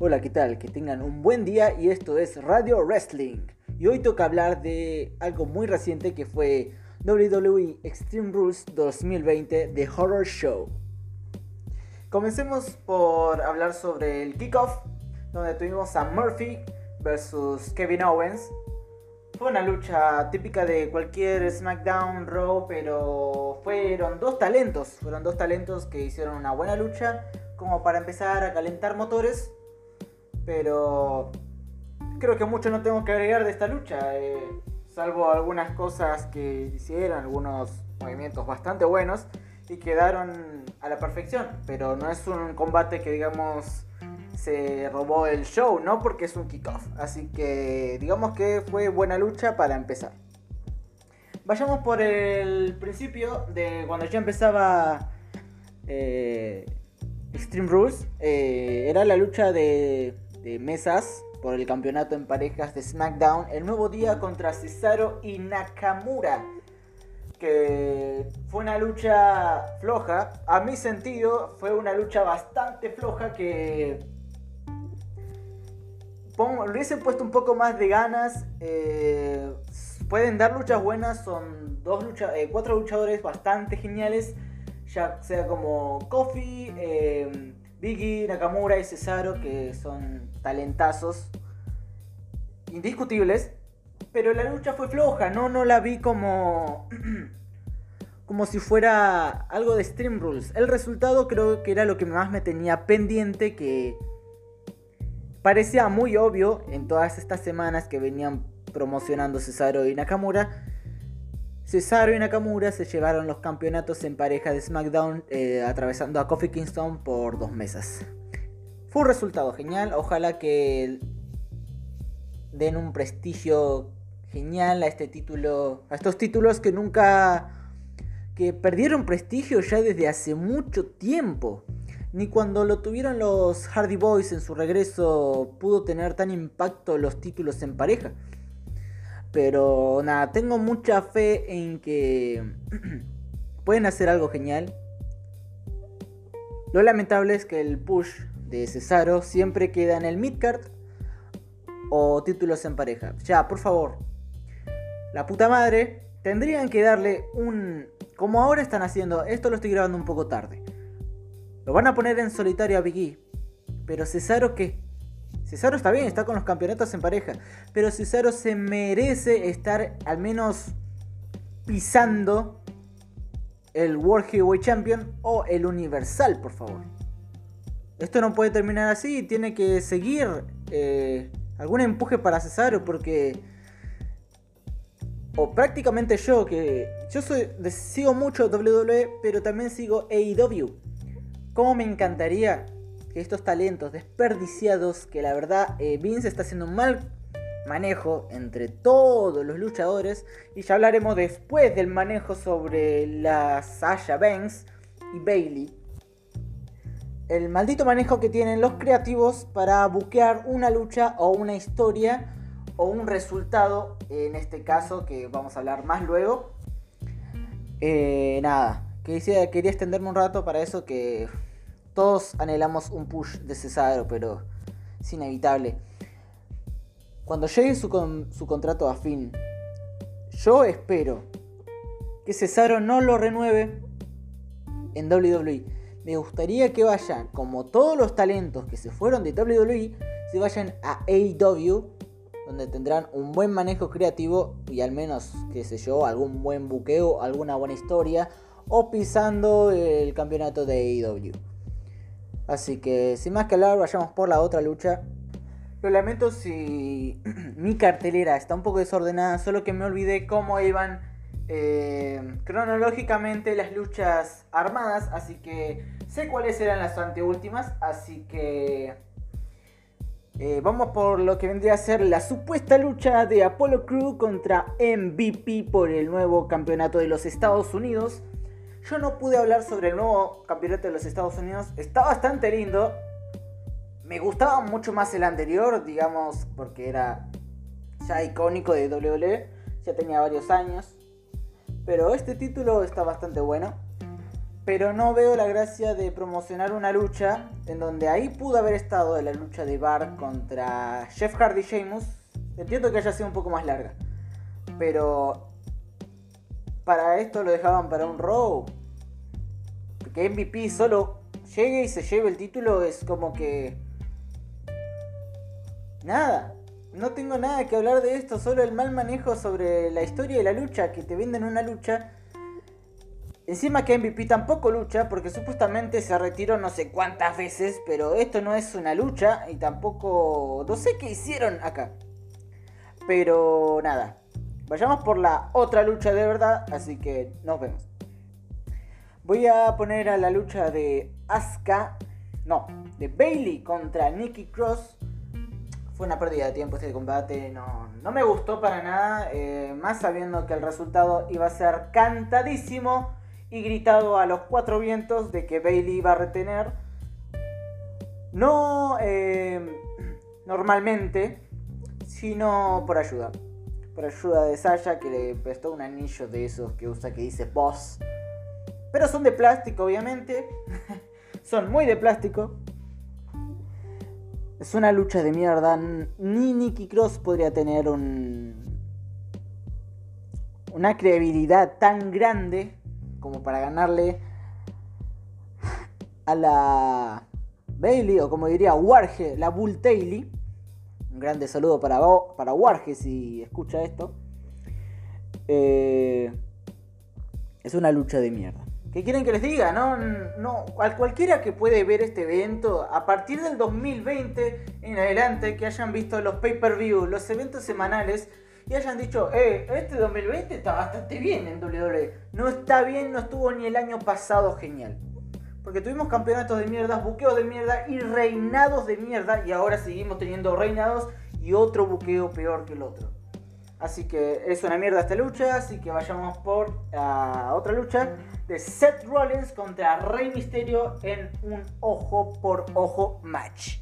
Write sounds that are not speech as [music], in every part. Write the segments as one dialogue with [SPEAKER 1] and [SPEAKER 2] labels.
[SPEAKER 1] Hola, ¿qué tal? Que tengan un buen día y esto es Radio Wrestling. Y hoy toca hablar de algo muy reciente que fue WWE Extreme Rules 2020 The Horror Show. Comencemos por hablar sobre el kickoff, donde tuvimos a Murphy versus Kevin Owens. Fue una lucha típica de cualquier SmackDown Raw, pero fueron dos talentos, fueron dos talentos que hicieron una buena lucha como para empezar a calentar motores pero creo que mucho no tengo que agregar de esta lucha, eh, salvo algunas cosas que hicieron, algunos movimientos bastante buenos y quedaron a la perfección. Pero no es un combate que digamos se robó el show, ¿no? Porque es un kickoff. Así que digamos que fue buena lucha para empezar. Vayamos por el principio de cuando ya empezaba eh, Extreme Rules. Eh, era la lucha de de mesas por el campeonato en parejas de SmackDown el nuevo día contra Cesaro y Nakamura. Que fue una lucha floja. A mi sentido, fue una lucha bastante floja que. Le hubiese puesto un poco más de ganas. Eh, pueden dar luchas buenas. Son dos lucha, eh, cuatro luchadores bastante geniales. Ya sea como Kofi, eh, Biggie, Nakamura y Cesaro, que son talentazos indiscutibles, pero la lucha fue floja, no, no la vi como [clears throat] como si fuera algo de Stream Rules. El resultado creo que era lo que más me tenía pendiente, que parecía muy obvio en todas estas semanas que venían promocionando Cesaro y Nakamura Cesaro y Nakamura se llevaron los campeonatos en pareja de SmackDown eh, atravesando a Kofi Kingston por dos mesas. Fue un resultado genial, ojalá que den un prestigio genial a este título, a estos títulos que nunca que perdieron prestigio ya desde hace mucho tiempo. Ni cuando lo tuvieron los Hardy Boys en su regreso pudo tener tan impacto los títulos en pareja. Pero nada, tengo mucha fe en que [clears throat] pueden hacer algo genial. Lo lamentable es que el push de Cesaro siempre queda en el midcard o títulos en pareja. Ya, por favor. La puta madre. Tendrían que darle un... Como ahora están haciendo, esto lo estoy grabando un poco tarde. Lo van a poner en solitario a Biggie. Pero Cesaro qué? Cesaro está bien, está con los campeonatos en pareja. Pero Cesaro se merece estar al menos pisando el World Heavyweight Champion o el Universal, por favor. Esto no puede terminar así, tiene que seguir eh, algún empuje para Cesaro porque... O prácticamente yo, que yo soy, sigo mucho WWE, pero también sigo AEW. ¿Cómo me encantaría estos talentos desperdiciados, que la verdad eh, Vince está haciendo un mal manejo entre todos los luchadores, y ya hablaremos después del manejo sobre la Sasha Banks y Bailey. El maldito manejo que tienen los creativos para buquear una lucha o una historia o un resultado, en este caso que vamos a hablar más luego. Eh, nada, quería, quería extenderme un rato para eso que todos anhelamos un push de Cesaro, pero es inevitable. Cuando llegue su, su contrato a fin, yo espero que Cesaro no lo renueve en WWE. Me gustaría que vayan, como todos los talentos que se fueron de WWE, se vayan a AEW, donde tendrán un buen manejo creativo y al menos, qué sé yo, algún buen buqueo, alguna buena historia, o pisando el campeonato de AEW. Así que sin más que hablar, vayamos por la otra lucha. Lo lamento si [clears throat] mi cartelera está un poco desordenada, solo que me olvidé cómo iban eh, cronológicamente las luchas armadas, así que sé cuáles eran las anteúltimas, así que eh, vamos por lo que vendría a ser la supuesta lucha de Apollo Crew contra MVP por el nuevo campeonato de los Estados Unidos. Yo no pude hablar sobre el nuevo campeonato de los Estados Unidos. Está bastante lindo. Me gustaba mucho más el anterior, digamos, porque era ya icónico de WWE. Ya tenía varios años. Pero este título está bastante bueno. Pero no veo la gracia de promocionar una lucha en donde ahí pudo haber estado la lucha de Bar contra Jeff Hardy Sheamus. Entiendo que haya sido un poco más larga. Pero para esto lo dejaban para un Raw. Que MVP solo llegue y se lleve el título es como que... Nada. No tengo nada que hablar de esto, solo el mal manejo sobre la historia de la lucha, que te venden una lucha. Encima que MVP tampoco lucha, porque supuestamente se retiró no sé cuántas veces, pero esto no es una lucha y tampoco... No sé qué hicieron acá. Pero nada, vayamos por la otra lucha de verdad, así que nos vemos. Voy a poner a la lucha de Asuka, no, de Bailey contra Nikki Cross. Fue una pérdida de tiempo este combate, no, no me gustó para nada, eh, más sabiendo que el resultado iba a ser cantadísimo y gritado a los cuatro vientos de que Bailey iba a retener. No eh, normalmente, sino por ayuda. Por ayuda de Sasha que le prestó un anillo de esos que usa que dice Boss pero son de plástico, obviamente. [laughs] son muy de plástico. Es una lucha de mierda. Ni Nicky Cross podría tener un. Una credibilidad tan grande como para ganarle a la Bailey, o como diría Warge, la Bull Taylor. Un grande saludo para, para Warge si escucha esto. Eh, es una lucha de mierda. ¿Qué quieren que les diga? No, no, cualquiera que puede ver este evento, a partir del 2020 en adelante, que hayan visto los pay-per-view, los eventos semanales, y hayan dicho, eh, este 2020 está bastante bien en WWE. No está bien, no estuvo ni el año pasado genial. Porque tuvimos campeonatos de mierda, buqueos de mierda y reinados de mierda, y ahora seguimos teniendo reinados y otro buqueo peor que el otro. Así que es una mierda esta lucha, así que vayamos por a otra lucha de Seth Rollins contra Rey Mysterio en un ojo por ojo match.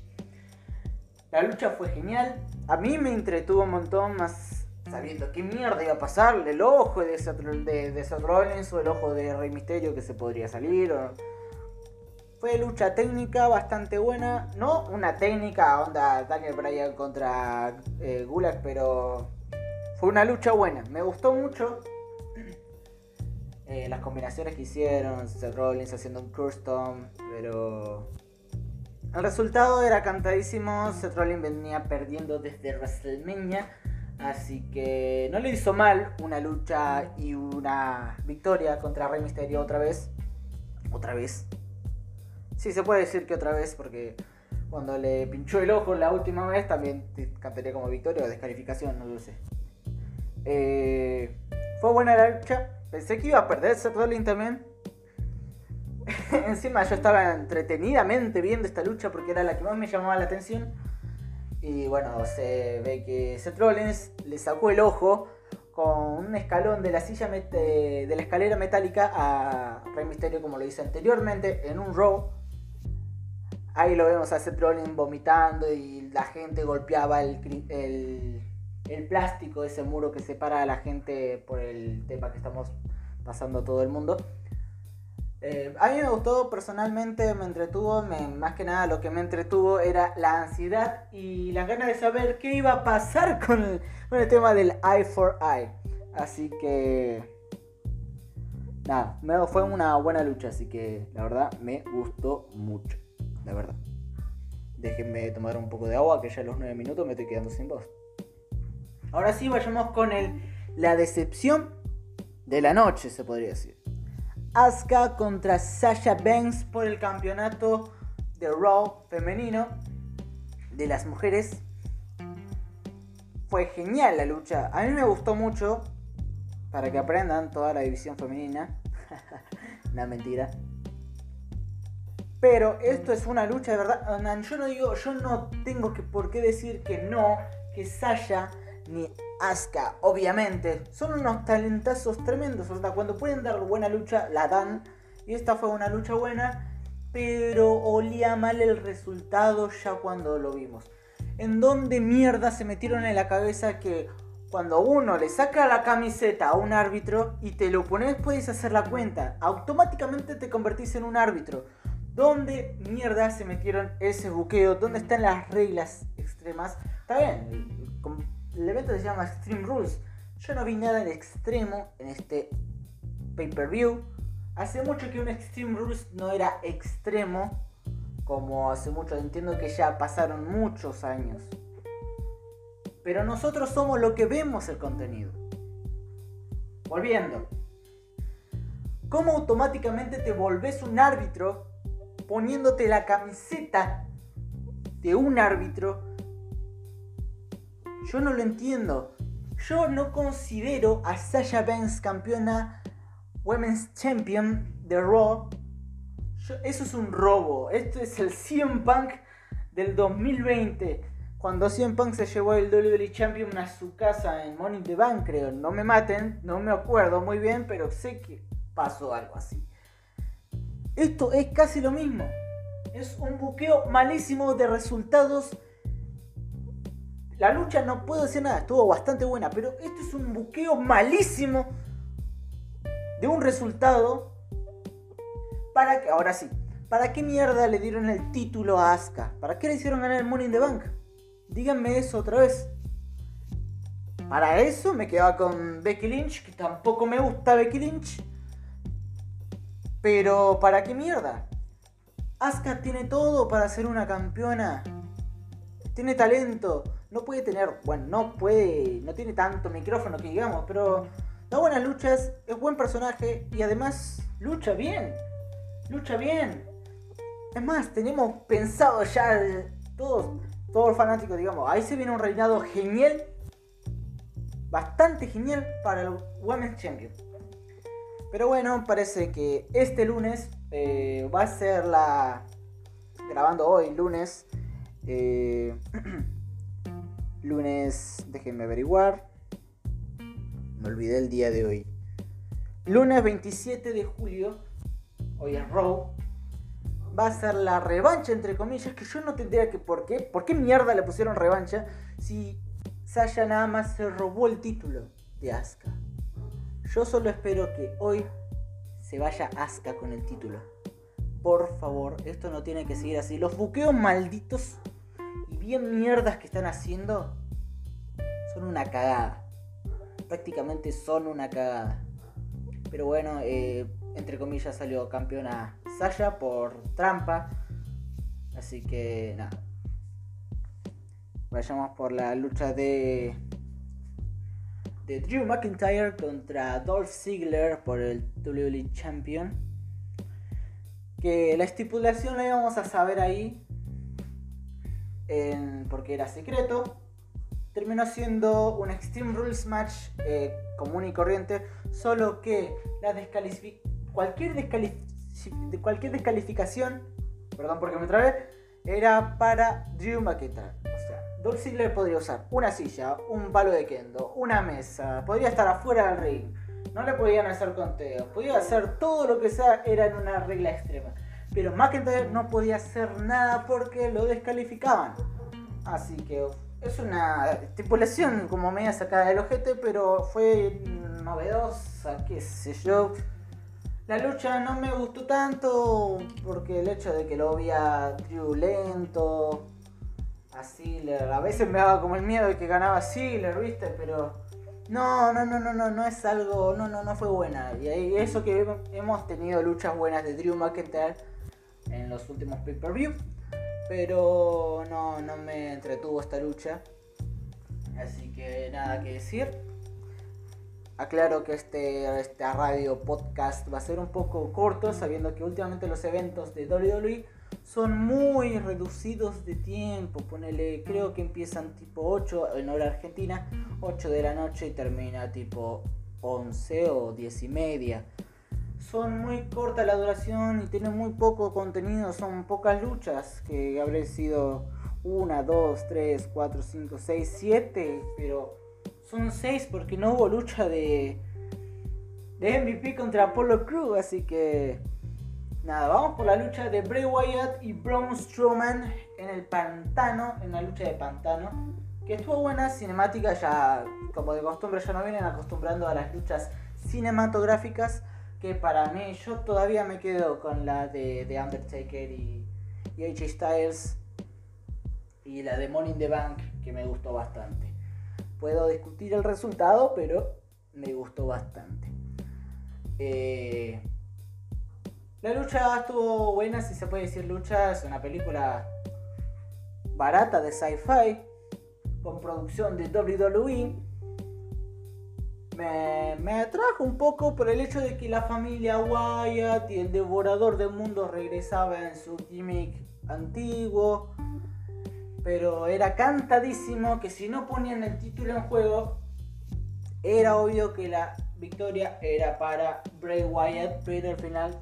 [SPEAKER 1] La lucha fue genial, a mí me entretuvo un montón más sabiendo qué mierda iba a pasar, el ojo de Seth, Rollins o el ojo de Rey Mysterio que se podría salir. Fue lucha técnica bastante buena, no una técnica onda Daniel Bryan contra eh, Gulag, pero fue una lucha buena, me gustó mucho. Eh, las combinaciones que hicieron, Seth Rollins haciendo un custom, pero el resultado era cantadísimo. Seth Rollins venía perdiendo desde WrestleMania, así que no le hizo mal una lucha y una victoria contra Rey Mysterio otra vez. Otra vez. Sí, se puede decir que otra vez, porque cuando le pinchó el ojo la última vez también cantaría como victoria o descalificación, no lo sé. Eh, fue buena la lucha. Pensé que iba a perder Seth Rollins [laughs] también. Encima yo estaba entretenidamente viendo esta lucha porque era la que más me llamaba la atención. Y bueno, se ve que Seth Rollins le sacó el ojo con un escalón de la silla de la escalera metálica a Rey Mysterio como lo hice anteriormente en un row. Ahí lo vemos a Seth Rollins vomitando y la gente golpeaba el, el el plástico, ese muro que separa a la gente por el tema que estamos pasando todo el mundo. Eh, a mí me gustó personalmente, me entretuvo, más que nada lo que me entretuvo era la ansiedad y las ganas de saber qué iba a pasar [laughs] con el, tema del Eye for Eye. Así que... Nada, me, fue una buena lucha, así que la verdad me gustó mucho, la verdad. Déjenme tomar un poco de agua, que ya a los 9 minutos me estoy quedando sin voz. Ahora sí, vayamos con el, la decepción de la noche, se podría decir. Asuka contra Sasha Banks por el campeonato de Raw femenino de las mujeres. Fue genial la lucha. A mí me gustó mucho. Para que aprendan toda la división femenina. [laughs] una mentira. Pero esto es una lucha de verdad. Yo no digo, yo no tengo que por qué decir que no, que Sasha ni Asuka, obviamente. Son unos talentazos tremendos. O sea, cuando pueden dar buena lucha, la dan. Y esta fue una lucha buena. Pero olía mal el resultado ya cuando lo vimos. ¿En dónde mierda se metieron en la cabeza que cuando uno le saca la camiseta a un árbitro y te lo pones, puedes hacer la cuenta. Automáticamente te convertís en un árbitro. ¿Dónde mierda se metieron ese buqueo? ¿Dónde están las reglas extremas? Está bien, el evento se llama Extreme Rules. Yo no vi nada de extremo en este pay-per-view. Hace mucho que un Extreme Rules no era extremo. Como hace mucho, entiendo que ya pasaron muchos años. Pero nosotros somos lo que vemos el contenido. Volviendo. ¿Cómo automáticamente te volvés un árbitro poniéndote la camiseta de un árbitro? Yo no lo entiendo. Yo no considero a Sasha Banks campeona Women's Champion de Raw. eso es un robo. Esto es el CM Punk del 2020 cuando CM Punk se llevó el WWE Champion a su casa en Money in the Bank, creo. No me maten, no me acuerdo muy bien, pero sé que pasó algo así. Esto es casi lo mismo. Es un buqueo malísimo de resultados. La lucha no puedo decir nada, estuvo bastante buena, pero esto es un buqueo malísimo de un resultado. Para que, ahora sí, ¿para qué mierda le dieron el título a Asuka? ¿Para qué le hicieron ganar el Money in the Bank? Díganme eso otra vez. Para eso me quedaba con Becky Lynch, que tampoco me gusta Becky Lynch. Pero ¿para qué mierda? Asuka tiene todo para ser una campeona. Tiene talento. No puede tener, bueno, no puede, no tiene tanto micrófono que digamos, pero da buenas luchas, es buen personaje y además lucha bien. Lucha bien. Es más, tenemos pensado ya todos todo el fanático, digamos, ahí se viene un reinado genial, bastante genial para el Women's Champion. Pero bueno, parece que este lunes eh, va a ser la... Grabando hoy, lunes. Eh, [clears throat] lunes, déjenme averiguar. Me olvidé el día de hoy. Lunes 27 de julio. Hoy es Raw va a ser la revancha, entre comillas, que yo no tendría que por qué. ¿Por qué mierda le pusieron revancha si Sasha nada más se robó el título de Asuka? Yo solo espero que hoy se vaya Asuka con el título. Por favor, esto no tiene que seguir así. Los buqueos malditos bien mierdas que están haciendo son una cagada. Prácticamente son una cagada. Pero bueno, eh, entre comillas salió campeona Sasha por trampa. Así que nada. Vayamos por la lucha de de Drew McIntyre contra Dolph Ziggler por el WWE Champion. Que la estipulación la íbamos a saber ahí. Porque era secreto. Terminó siendo un Extreme Rules match eh, común y corriente. Solo que la cualquier cualquier descalificación, perdón porque me trabé, era para Drew McIntyre. Dolph Ziggler podría usar una silla, un palo de kendo, una mesa, podría estar afuera del ring, no le podían hacer conteos, podía hacer todo lo que sea, era en una regla extrema. Pero McIntyre no podía hacer nada porque lo descalificaban. Así que es una estipulación como media sacada del ojete, pero fue novedosa, qué sé yo. La lucha no me gustó tanto porque el hecho de que lo veía lento a Sealer, a veces me daba como el miedo de que ganaba Sealer, ¿viste? Pero no, no, no, no, no, no es algo, no, no, no fue buena. Y eso que hemos tenido luchas buenas de Drew McIntyre en los últimos pay-per-view, pero no, no me entretuvo esta lucha. Así que nada que decir. Aclaro que este, este radio podcast va a ser un poco corto, sabiendo que últimamente los eventos de WWE son muy reducidos de tiempo. Ponele, creo que empiezan tipo 8 en hora argentina, 8 de la noche y termina tipo 11 o 10 y media. Son muy corta la duración y tienen muy poco contenido, son pocas luchas, que habré sido 1, 2, 3, 4, 5, 6, 7, pero son seis porque no hubo lucha de, de MVP contra Apollo Crew. Así que nada, vamos por la lucha de Bray Wyatt y Braun Strowman en el pantano, en la lucha de pantano. que estuvo buena, cinemática ya, como de costumbre, ya no vienen acostumbrando a las luchas cinematográficas, que para mí yo todavía me quedo con la de, de Undertaker y, y AJ Styles y la de Money in the Bank, que me gustó bastante. Puedo discutir el resultado, pero me gustó bastante. Eh, la lucha estuvo buena, si se puede decir lucha, es una película barata de sci-fi con producción de WWE. Me, atrajo un poco por el hecho de que la familia Wyatt y el devorador de mundos regresaba en su gimmick antiguo. Pero era cantadísimo que si no ponían el título en juego, era obvio que la victoria era para Bray Wyatt, pero al final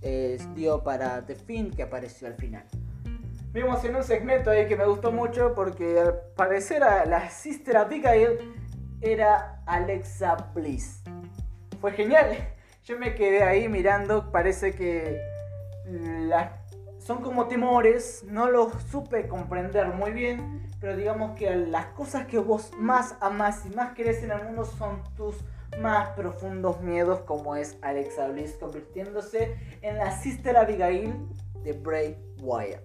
[SPEAKER 1] eh, dio para The Finn que apareció al final. Vimos en un segmento ahí que me gustó mucho porque al parecer a la Sister Abigail era Alexa Bliss. Fue genial. Yo me quedé ahí mirando, parece que son como temores, no los supe comprender muy bien, pero digamos que las cosas que vos más amás y más querés en el mundo son tus más profundos miedos como es Alexa Bliss convirtiéndose en la Sister Abigail de Bray Wyatt.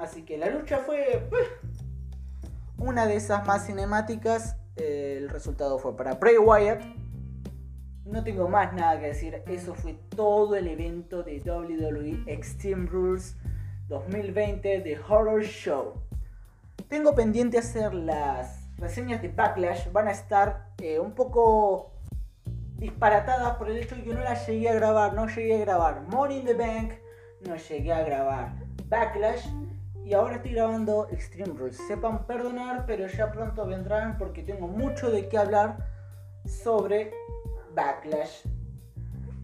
[SPEAKER 1] Así que la lucha fue pues, una de esas más cinemáticas. El resultado fue para Bray Wyatt. No tengo más nada que decir. Eso fue todo el evento de WWE Extreme Rules 2020 de Horror Show. Tengo pendiente hacer las reseñas de Backlash. Van a estar eh, un poco disparatadas por el hecho de que no las llegué a grabar. No llegué a grabar Money in the Bank. No llegué a grabar Backlash y ahora estoy grabando Extreme Rules. Sepan perdonar, pero ya pronto vendrán porque tengo mucho de qué hablar sobre Backlash,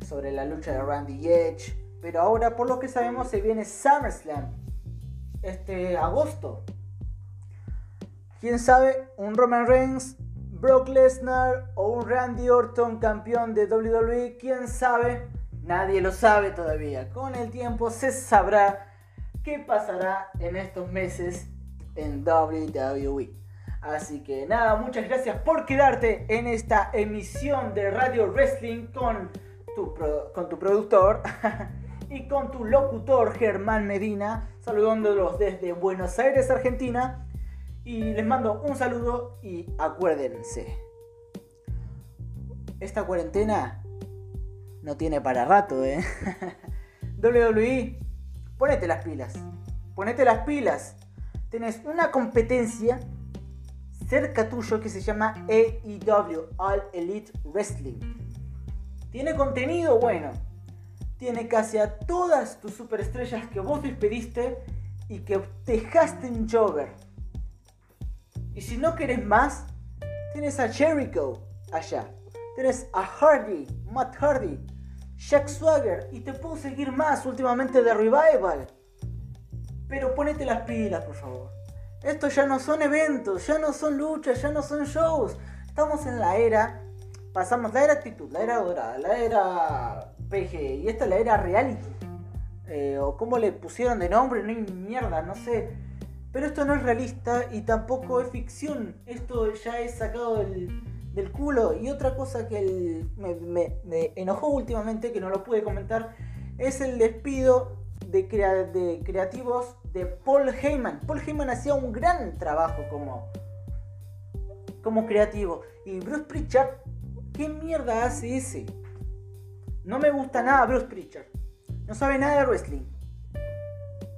[SPEAKER 1] sobre la lucha de Randy Edge. Pero ahora, por lo que sabemos, se viene SummerSlam este agosto. Quién sabe, un Roman Reigns, Brock Lesnar o un Randy Orton campeón de WWE. Quién sabe, nadie lo sabe todavía. Con el tiempo se sabrá qué pasará en estos meses en WWE. Así que nada, muchas gracias por quedarte en esta emisión de Radio Wrestling con tu, con tu productor [laughs] y con tu locutor Germán Medina, saludándolos desde Buenos Aires, Argentina. Y les mando un saludo y acuérdense, esta cuarentena no tiene para rato, ¿eh? [laughs] WWE ponete las pilas. Ponete las pilas. Tenés una competencia cerca tuyo que se llama AEW, All Elite Wrestling. Tiene contenido bueno. Tiene casi a todas tus superestrellas que vos despediste y que dejaste en Jover. Y si no querés más, tienes a Jericho allá. Tienes a Hardy, Matt Hardy, Jack Swagger y te puedo seguir más últimamente de Revival. Pero ponete las pilas, por favor. Estos ya no son eventos, ya no son luchas, ya no son shows. Estamos en la era, pasamos la era actitud, la era dorada, la era PG y esta es la era reality. Eh, o como le pusieron de nombre, no hay mierda, no sé. Pero esto no es realista y tampoco es ficción. Esto ya es sacado del, del culo. Y otra cosa que me, enojó últimamente, que no lo pude comentar, es el despido de, creativos de Paul Heyman. Paul Heyman hacía un gran trabajo como, como creativo. Y Bruce Pritchard, ¿qué mierda hace ese? No me gusta nada Bruce Pritchard. No sabe nada de wrestling.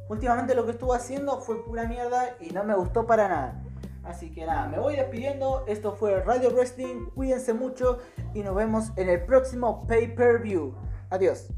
[SPEAKER 1] Últimamente lo que estuvo haciendo fue pura mierda y no me gustó para nada. Así que nada, me voy despidiendo. Esto fue Radio Wrestling. Cuídense mucho y nos vemos en el próximo pay per view. Adiós.